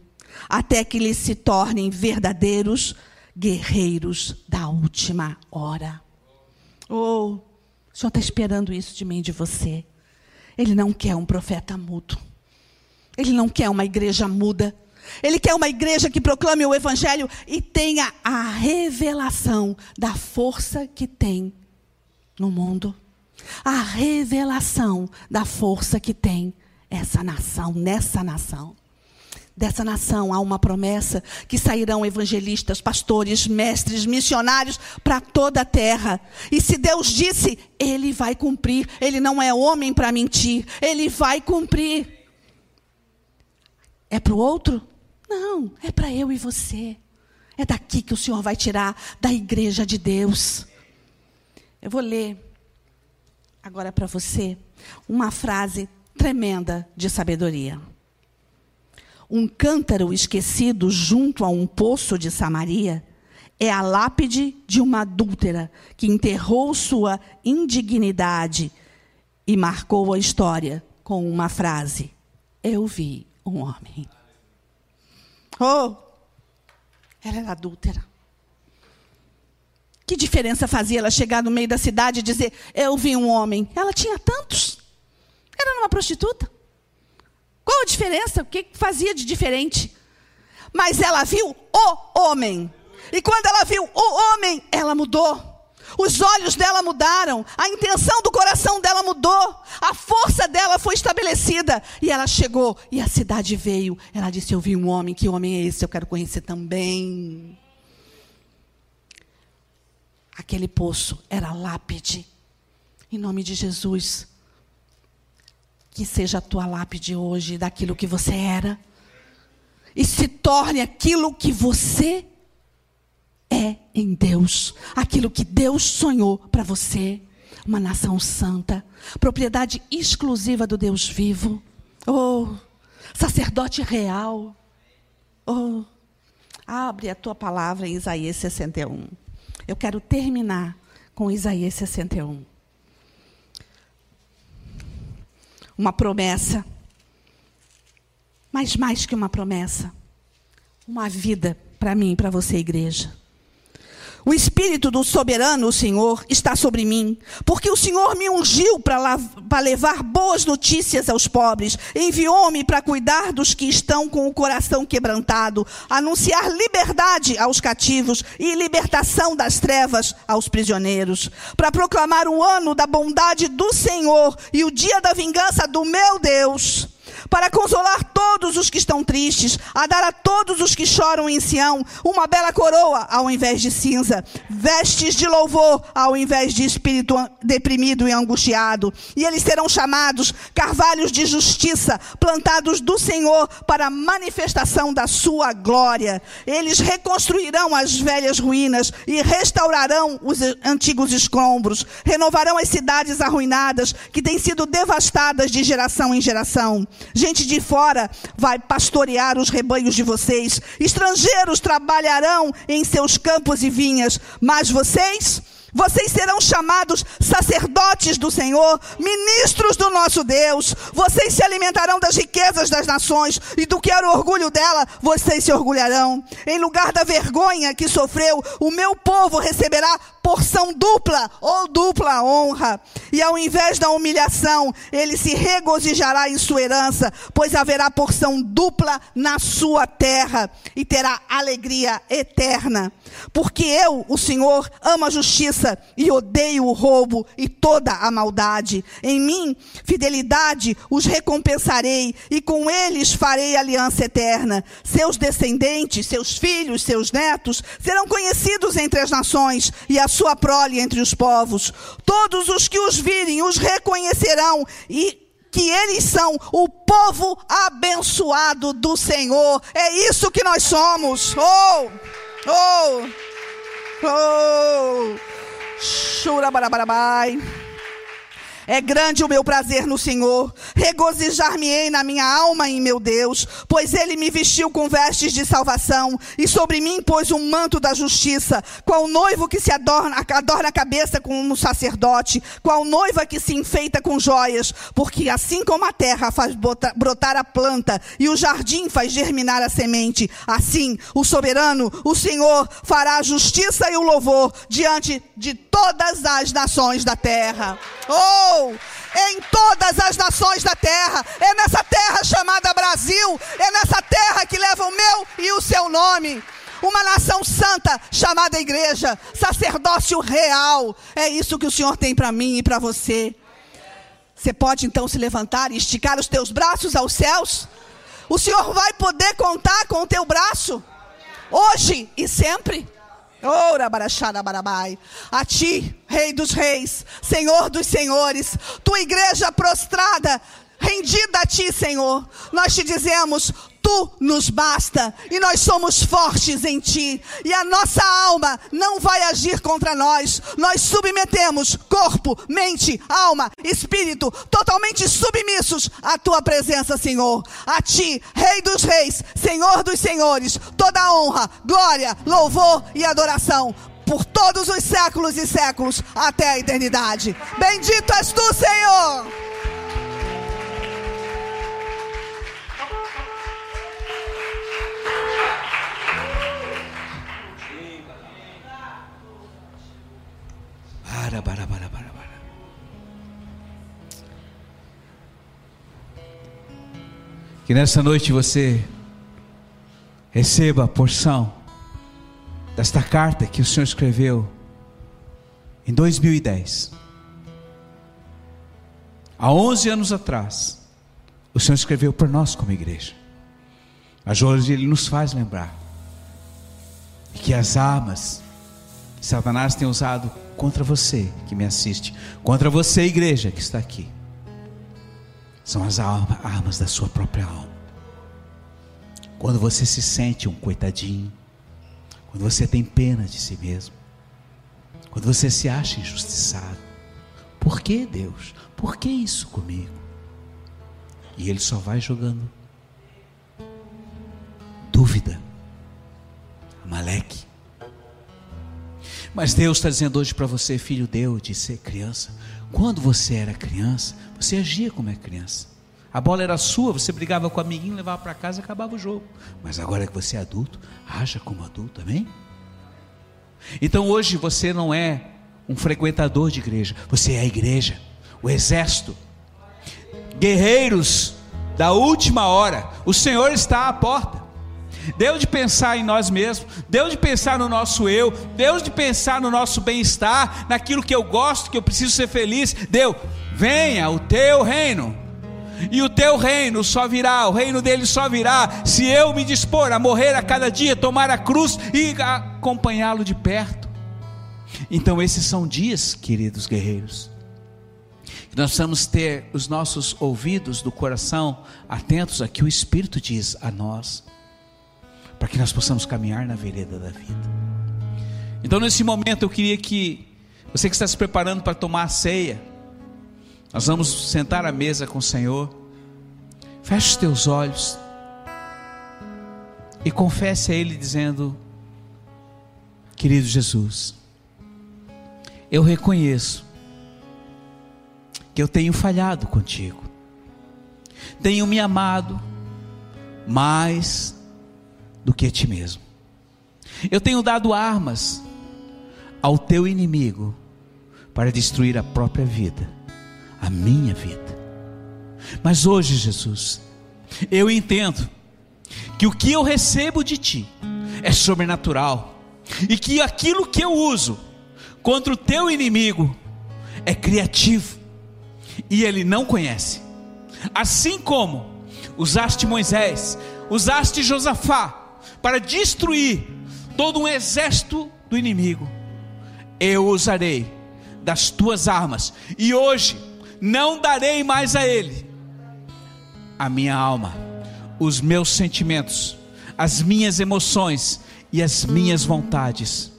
Até que eles se tornem verdadeiros guerreiros da última hora. Oh, o Senhor está esperando isso de mim e de você. Ele não quer um profeta mudo. Ele não quer uma igreja muda. Ele quer uma igreja que proclame o Evangelho e tenha a revelação da força que tem no mundo. A revelação da força que tem essa nação, nessa nação. Dessa nação há uma promessa que sairão evangelistas, pastores, mestres, missionários para toda a terra. E se Deus disse, Ele vai cumprir. Ele não é homem para mentir. Ele vai cumprir. É para o outro? Não, é para eu e você. É daqui que o Senhor vai tirar da igreja de Deus. Eu vou ler agora para você uma frase tremenda de sabedoria. Um cântaro esquecido junto a um poço de Samaria é a lápide de uma adúltera que enterrou sua indignidade e marcou a história com uma frase: Eu vi um homem. Oh, ela era adúltera. Que diferença fazia ela chegar no meio da cidade e dizer: Eu vi um homem? Ela tinha tantos. Era uma prostituta. Qual a diferença? O que fazia de diferente? Mas ela viu o homem. E quando ela viu o homem, ela mudou. Os olhos dela mudaram, a intenção do coração dela mudou, a força dela foi estabelecida. E ela chegou e a cidade veio. Ela disse: Eu vi um homem, que homem é esse? Eu quero conhecer também. Aquele poço era lápide. Em nome de Jesus. Que seja a tua lápide hoje daquilo que você era. E se torne aquilo que você é em Deus. Aquilo que Deus sonhou para você. Uma nação santa. Propriedade exclusiva do Deus vivo. Oh, sacerdote real. Oh, abre a tua palavra em Isaías 61. Eu quero terminar com Isaías 61. Uma promessa, mas mais que uma promessa, uma vida para mim e para você, igreja. O Espírito do soberano, o Senhor, está sobre mim, porque o Senhor me ungiu para levar boas notícias aos pobres, enviou-me para cuidar dos que estão com o coração quebrantado, anunciar liberdade aos cativos e libertação das trevas aos prisioneiros, para proclamar o ano da bondade do Senhor e o dia da vingança do meu Deus para consolar todos os que estão tristes, a dar a todos os que choram em Sião uma bela coroa ao invés de cinza, vestes de louvor ao invés de espírito deprimido e angustiado. E eles serão chamados carvalhos de justiça, plantados do Senhor para a manifestação da sua glória. Eles reconstruirão as velhas ruínas e restaurarão os antigos escombros, renovarão as cidades arruinadas que têm sido devastadas de geração em geração. Gente de fora vai pastorear os rebanhos de vocês. Estrangeiros trabalharão em seus campos e vinhas. Mas vocês vocês serão chamados sacerdotes do Senhor, ministros do nosso Deus. Vocês se alimentarão das riquezas das nações e do que era o orgulho dela, vocês se orgulharão. Em lugar da vergonha que sofreu, o meu povo receberá porção dupla ou dupla honra. E ao invés da humilhação, ele se regozijará em sua herança, pois haverá porção dupla na sua terra e terá alegria eterna. Porque eu, o Senhor, amo a justiça e odeio o roubo e toda a maldade. Em mim, fidelidade os recompensarei e com eles farei aliança eterna. Seus descendentes, seus filhos, seus netos serão conhecidos entre as nações e a sua prole entre os povos. Todos os que os virem os reconhecerão e que eles são o povo abençoado do Senhor. É isso que nós somos. Oh! Oh! Oh! Chura barabarabai. É grande o meu prazer no Senhor. Regozijar-me-ei na minha alma em meu Deus, pois ele me vestiu com vestes de salvação e sobre mim pôs um manto da justiça, qual noivo que se adorna, adorna a cabeça com um sacerdote, qual noiva que se enfeita com joias, porque assim como a terra faz brotar a planta e o jardim faz germinar a semente, assim o soberano, o Senhor, fará a justiça e o louvor diante de todas as nações da terra. Oh! Em todas as nações da terra. É nessa terra chamada Brasil, é nessa terra que leva o meu e o seu nome. Uma nação santa chamada igreja, sacerdócio real. É isso que o Senhor tem para mim e para você. Você pode então se levantar e esticar os teus braços aos céus? O Senhor vai poder contar com o teu braço, hoje e sempre. Ora, barabai. A ti, Rei dos Reis, Senhor dos Senhores, tua igreja prostrada, rendida a ti, Senhor. Nós te dizemos: tu nos basta e nós somos fortes em ti. E a nossa alma não vai agir contra nós. Nós submetemos corpo, mente, alma, espírito, totalmente submissos à tua presença, Senhor. A ti, Rei dos Reis, Senhor dos Senhores, toda honra, glória, louvor e adoração por todos os séculos e séculos até a eternidade. Bendito és tu, Senhor. Que nessa noite você receba a porção desta carta que o Senhor escreveu em 2010. Há 11 anos atrás, o Senhor escreveu por nós como igreja. Mas hoje Ele nos faz lembrar que as armas Satanás tem usado contra você que me assiste, contra você, igreja que está aqui, são as armas da sua própria alma. Quando você se sente um coitadinho, quando você tem pena de si mesmo, quando você se acha injustiçado, por que Deus? Por que isso comigo? E Ele só vai jogando dúvida, Amaleque Mas Deus está dizendo hoje para você, filho Deus, de ser criança. Quando você era criança, você agia como é criança. A bola era sua, você brigava com o amiguinho, levava para casa e acabava o jogo. Mas agora que você é adulto, haja como adulto, amém? Então hoje você não é um frequentador de igreja, você é a igreja, o exército, guerreiros da última hora. O Senhor está à porta. Deu de pensar em nós mesmos, deu de pensar no nosso eu, deu de pensar no nosso bem-estar, naquilo que eu gosto, que eu preciso ser feliz. Deu, venha o teu reino. E o teu reino só virá, o reino dele só virá se eu me dispor a morrer a cada dia, tomar a cruz e acompanhá-lo de perto. Então, esses são dias, queridos guerreiros, que nós precisamos ter os nossos ouvidos do coração atentos a que o Espírito diz a nós para que nós possamos caminhar na vereda da vida. Então, nesse momento, eu queria que você que está se preparando para tomar a ceia, nós vamos sentar à mesa com o Senhor. Feche os teus olhos e confesse a Ele dizendo: Querido Jesus, eu reconheço que eu tenho falhado contigo, tenho me amado mais do que a ti mesmo. Eu tenho dado armas ao teu inimigo para destruir a própria vida, a minha vida. Mas hoje, Jesus, eu entendo que o que eu recebo de ti é sobrenatural e que aquilo que eu uso contra o teu inimigo é criativo e ele não conhece. Assim como usaste Moisés, usaste Josafá, para destruir todo um exército do inimigo. Eu usarei das tuas armas, e hoje não darei mais a ele a minha alma, os meus sentimentos, as minhas emoções e as minhas vontades,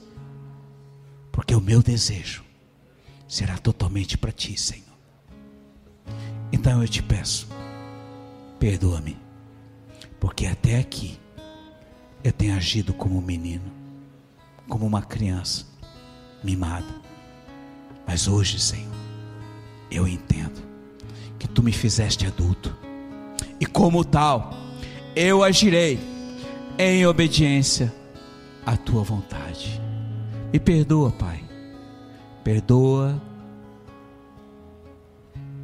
porque o meu desejo será totalmente para ti, Senhor. Então eu te peço, perdoa-me, porque até aqui eu tenho agido como um menino, como uma criança mimada. Mas hoje, Senhor, eu entendo que tu me fizeste adulto, e como tal, eu agirei em obediência à tua vontade. Me perdoa, Pai, perdoa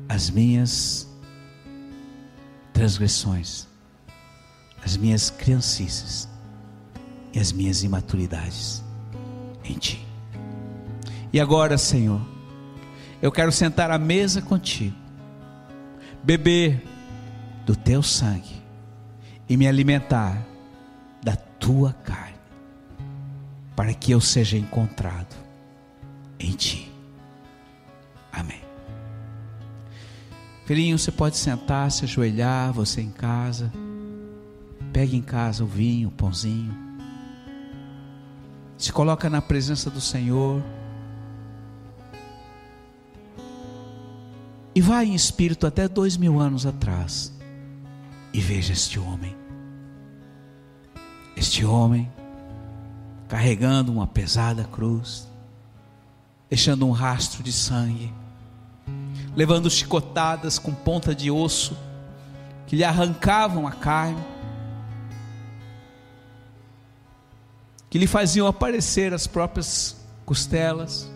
as minhas transgressões, as minhas criancices e as minhas imaturidades em Ti. E agora, Senhor, eu quero sentar à mesa contigo, beber do Teu sangue e me alimentar da Tua carne, para que eu seja encontrado em Ti. Amém. Filhinho, você pode sentar, se ajoelhar, você em casa. Pegue em casa o vinho, o pãozinho se coloca na presença do Senhor. E vai em espírito até dois mil anos atrás e veja este homem, este homem carregando uma pesada cruz, deixando um rastro de sangue, levando chicotadas com ponta de osso que lhe arrancavam a carne que lhe faziam aparecer as próprias costelas.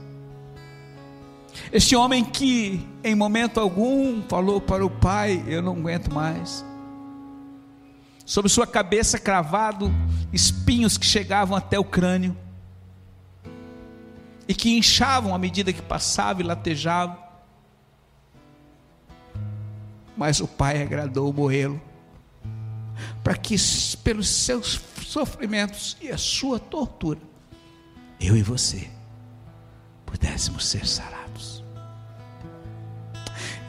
Este homem que em momento algum falou para o pai: Eu não aguento mais. Sobre sua cabeça cravado espinhos que chegavam até o crânio e que inchavam à medida que passava e latejava. Mas o pai agradou morrê-lo, para que pelos seus sofrimentos e a sua tortura, eu e você pudéssemos ser sarados.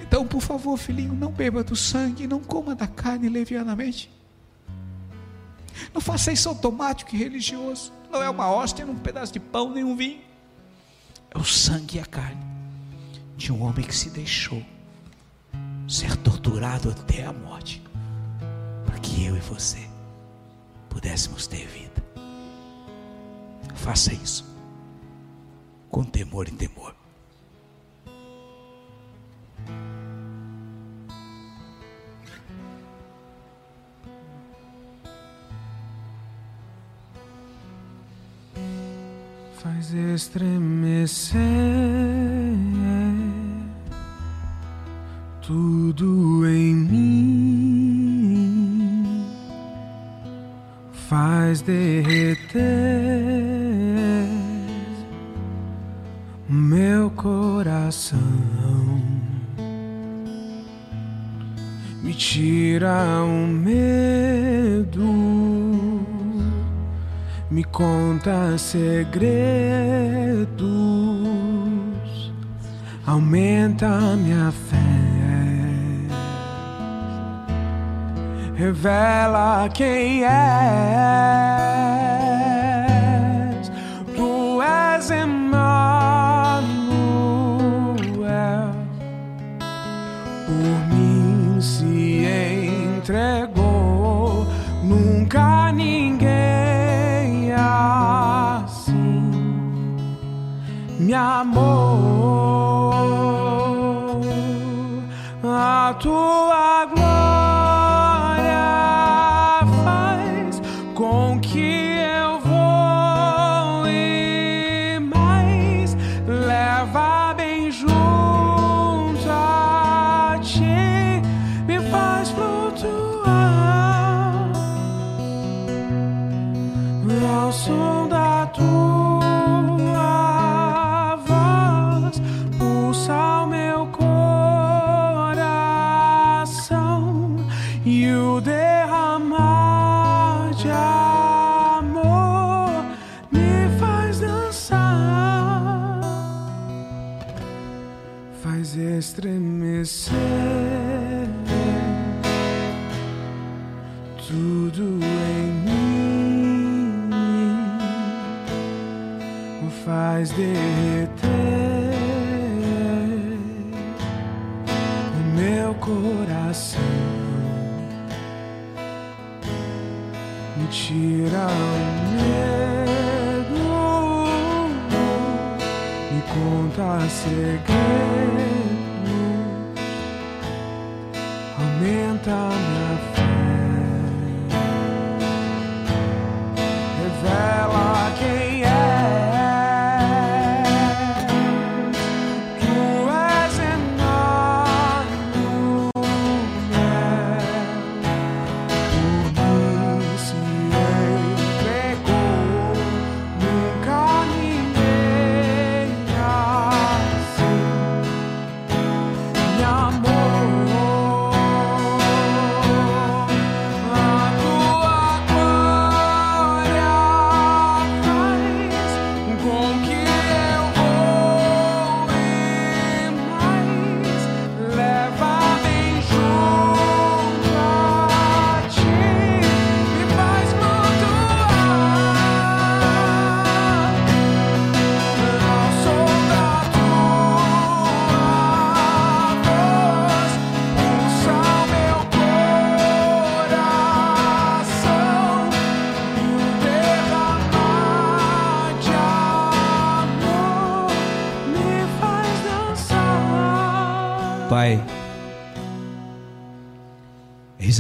Então, por favor, filhinho, não beba do sangue, não coma da carne levianamente. Não faça isso automático e religioso. Não é uma hóstia, nem um pedaço de pão, nem um vinho. É o sangue e a carne de um homem que se deixou ser torturado até a morte, para que eu e você pudéssemos ter vida. Faça isso. com temor e temor. faz estremecer faz derreter meu coração, me tira o medo me conta segredos, aumenta minha fé, revela quem és, tu és Emmanuel, por mim se entregou, nunca ninguém assim. Me amou. A tua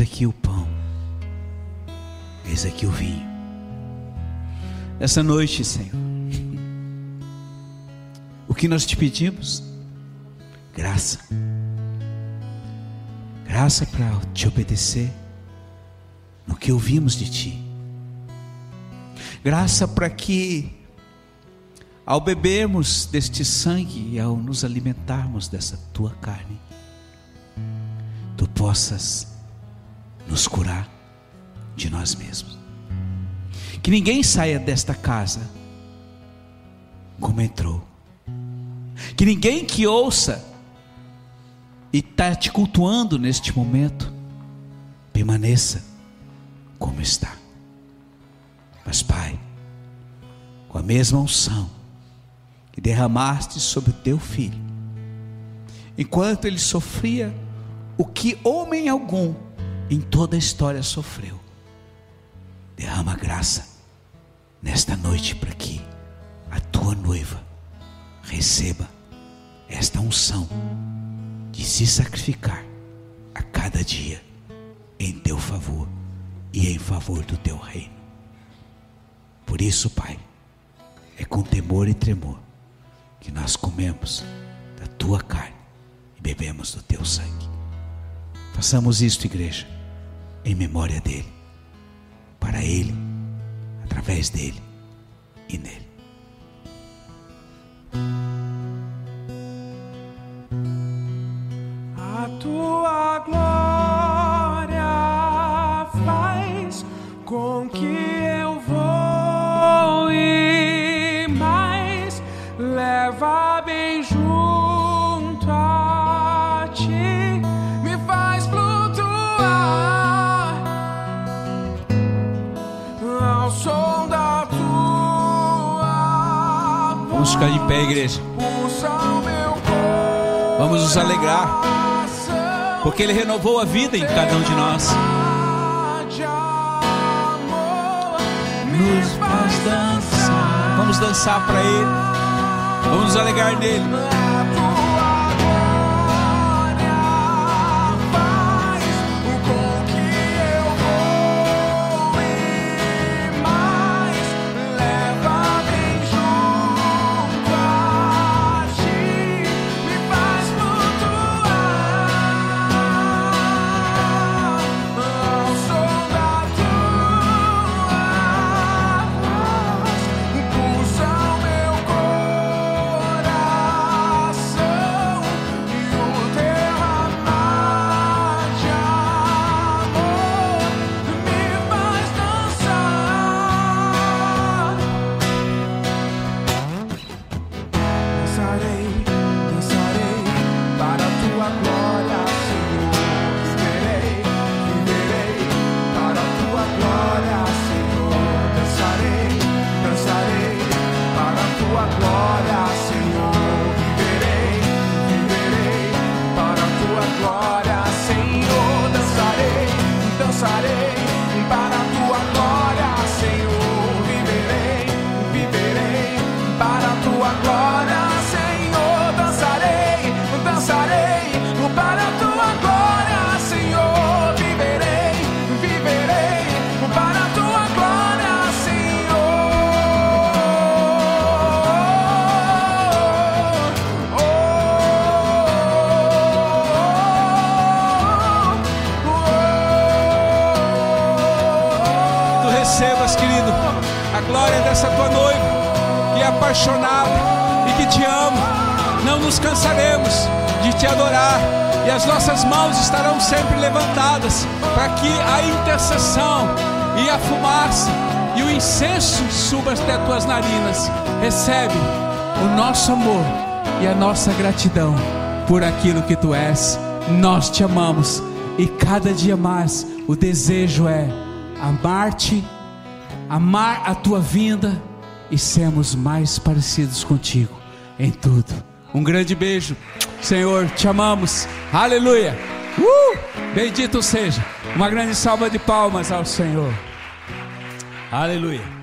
aqui o pão, eis aqui o vinho. Essa noite, Senhor, o que nós te pedimos? Graça. Graça para te obedecer no que ouvimos de ti. Graça para que, ao bebermos deste sangue e ao nos alimentarmos dessa tua carne, tu possas nos curar de nós mesmos. Que ninguém saia desta casa como entrou. Que ninguém que ouça e está te cultuando neste momento permaneça como está. Mas, Pai, com a mesma unção que derramaste sobre o teu filho, enquanto ele sofria o que homem algum em toda a história sofreu, derrama graça nesta noite para que a tua noiva receba esta unção de se sacrificar a cada dia em teu favor e em favor do teu reino. Por isso, Pai, é com temor e tremor que nós comemos da tua carne e bebemos do teu sangue. Façamos isto, igreja, em memória dele, para ele, através dele e nele. Ele renovou a vida em cada um de nós. Nos faz dançar. Vamos dançar para ele. Vamos nos alegrar nele. Até tuas narinas. Recebe o nosso amor e a nossa gratidão por aquilo que tu és. Nós te amamos e cada dia mais o desejo é amar-te, amar a tua vinda e sermos mais parecidos contigo em tudo. Um grande beijo, Senhor, te amamos, aleluia. Uh! Bendito seja, uma grande salva de palmas ao Senhor, aleluia.